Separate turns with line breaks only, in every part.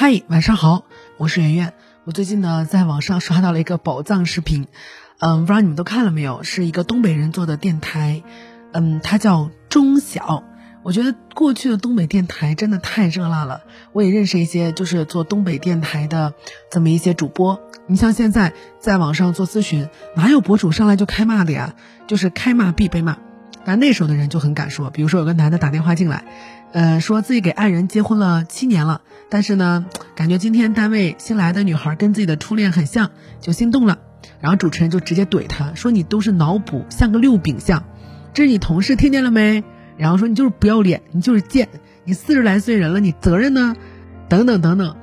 嗨，晚上好，我是圆圆。我最近呢，在网上刷到了一个宝藏视频，嗯，不知道你们都看了没有？是一个东北人做的电台，嗯，它叫中小。我觉得过去的东北电台真的太热辣了。我也认识一些就是做东北电台的这么一些主播。你像现在在网上做咨询，哪有博主上来就开骂的呀？就是开骂必被骂。但那时候的人就很敢说，比如说有个男的打电话进来，呃，说自己给爱人结婚了七年了，但是呢，感觉今天单位新来的女孩跟自己的初恋很像，就心动了。然后主持人就直接怼他说：“你都是脑补，像个六饼像。”这是你同事听见了没？然后说：“你就是不要脸，你就是贱，你四十来岁人了，你责任呢？”等等等等。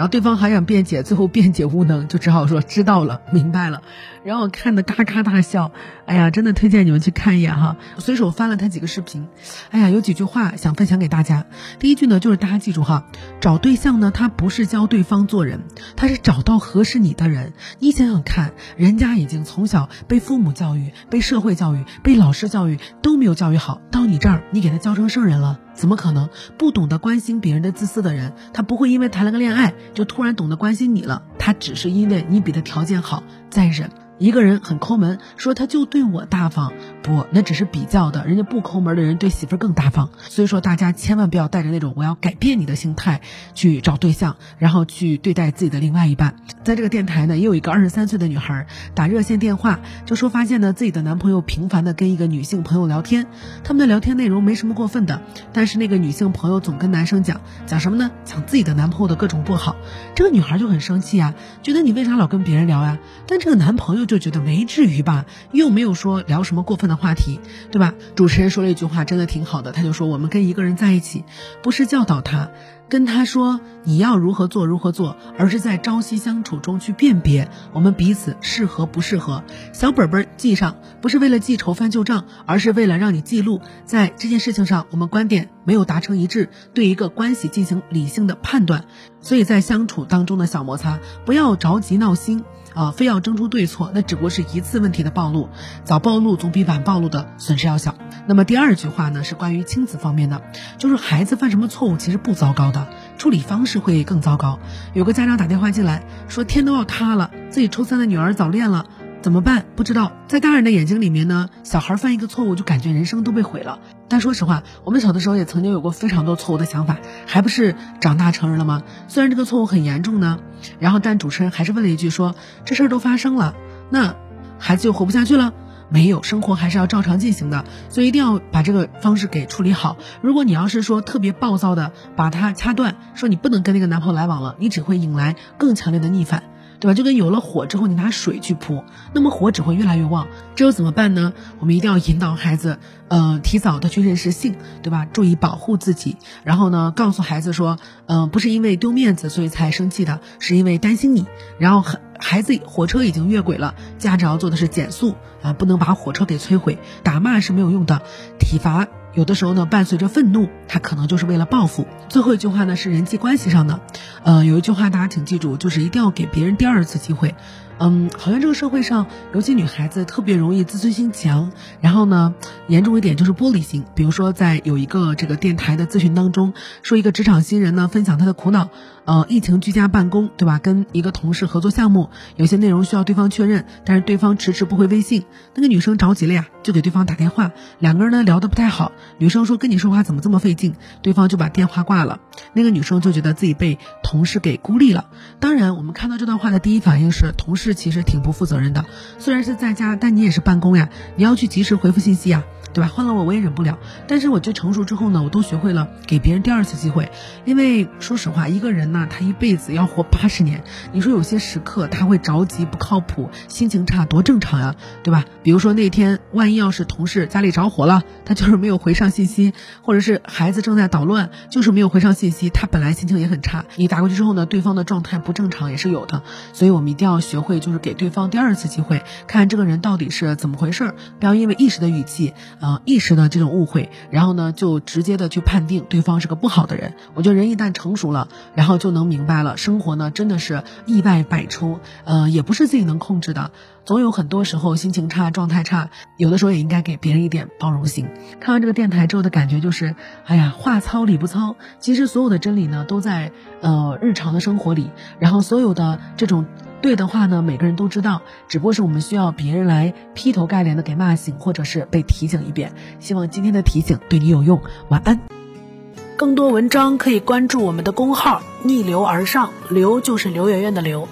然后对方还想辩解，最后辩解无能，就只好说知道了，明白了。然后我看的嘎嘎大笑，哎呀，真的推荐你们去看一眼哈。随手翻了他几个视频，哎呀，有几句话想分享给大家。第一句呢，就是大家记住哈，找对象呢，他不是教对方做人，他是找到合适你的人。你想想看，人家已经从小被父母教育、被社会教育、被老师教育都没有教育好，到你这儿，你给他教成圣人了。怎么可能不懂得关心别人的自私的人？他不会因为谈了个恋爱就突然懂得关心你了。他只是因为你比他条件好，在忍。一个人很抠门，说他就对我大方，不，那只是比较的。人家不抠门的人对媳妇更大方。所以说，大家千万不要带着那种我要改变你的心态去找对象，然后去对待自己的另外一半。在这个电台呢，也有一个二十三岁的女孩打热线电话，就说发现呢自己的男朋友频繁的跟一个女性朋友聊天，他们的聊天内容没什么过分的，但是那个女性朋友总跟男生讲讲什么呢？讲自己的男朋友的各种不好。这个女孩就很生气啊，觉得你为啥老跟别人聊呀？但这个男朋友。就觉得没至于吧，又没有说聊什么过分的话题，对吧？主持人说了一句话，真的挺好的，他就说我们跟一个人在一起，不是教导他。跟他说你要如何做如何做，而是在朝夕相处中去辨别我们彼此适合不适合。小本本记上，不是为了记仇翻旧账，而是为了让你记录在这件事情上我们观点没有达成一致，对一个关系进行理性的判断。所以在相处当中的小摩擦，不要着急闹心啊，非要争出对错，那只不过是一次问题的暴露，早暴露总比晚暴露的损失要小。那么第二句话呢，是关于亲子方面的，就是孩子犯什么错误其实不糟糕的。处理方式会更糟糕。有个家长打电话进来，说天都要塌了，自己初三的女儿早恋了，怎么办？不知道。在大人的眼睛里面呢，小孩犯一个错误就感觉人生都被毁了。但说实话，我们小的时候也曾经有过非常多错误的想法，还不是长大成人了吗？虽然这个错误很严重呢，然后但主持人还是问了一句，说这事儿都发生了，那孩子就活不下去了。没有生活还是要照常进行的，所以一定要把这个方式给处理好。如果你要是说特别暴躁的把它掐断，说你不能跟那个男朋友来往了，你只会引来更强烈的逆反，对吧？就跟有了火之后你拿水去扑，那么火只会越来越旺。这又怎么办呢？我们一定要引导孩子，呃，提早的去认识性，对吧？注意保护自己，然后呢，告诉孩子说，嗯，不是因为丢面子所以才生气的，是因为担心你，然后很。孩子，火车已经越轨了，家长要做的是减速啊，不能把火车给摧毁。打骂是没有用的，体罚有的时候呢伴随着愤怒，他可能就是为了报复。最后一句话呢是人际关系上的，呃，有一句话大家请记住，就是一定要给别人第二次机会。嗯，好像这个社会上，尤其女孩子特别容易自尊心强，然后呢，严重一点就是玻璃心。比如说，在有一个这个电台的咨询当中，说一个职场新人呢分享他的苦恼，呃，疫情居家办公，对吧？跟一个同事合作项目，有些内容需要对方确认，但是对方迟迟不回微信，那个女生着急了呀，就给对方打电话，两个人呢聊得不太好，女生说跟你说话怎么这么费劲，对方就把电话挂了，那个女生就觉得自己被同事给孤立了。当然，我们看到这段话的第一反应是同事。其实挺不负责任的，虽然是在家，但你也是办公呀，你要去及时回复信息呀。对吧？换了我我也忍不了。但是我觉成熟之后呢，我都学会了给别人第二次机会。因为说实话，一个人呢，他一辈子要活八十年。你说有些时刻他会着急、不靠谱、心情差，多正常呀，对吧？比如说那天，万一要是同事家里着火了，他就是没有回回上信息，或者是孩子正在捣乱，就是没有回上信息，他本来心情也很差。你打过去之后呢，对方的状态不正常也是有的。所以我们一定要学会，就是给对方第二次机会，看这个人到底是怎么回事儿，不要因为一时的语气。呃，一时的这种误会，然后呢，就直接的去判定对方是个不好的人。我觉得人一旦成熟了，然后就能明白了，生活呢真的是意外百出，呃，也不是自己能控制的。总有很多时候心情差、状态差，有的时候也应该给别人一点包容心。看完这个电台之后的感觉就是，哎呀，话糙理不糙。其实所有的真理呢，都在呃日常的生活里。然后所有的这种对的话呢，每个人都知道，只不过是我们需要别人来劈头盖脸的给骂醒，或者是被提醒一遍。希望今天的提醒对你有用。晚安。更多文章可以关注我们的公号“逆流而上”，刘就是刘媛媛的刘。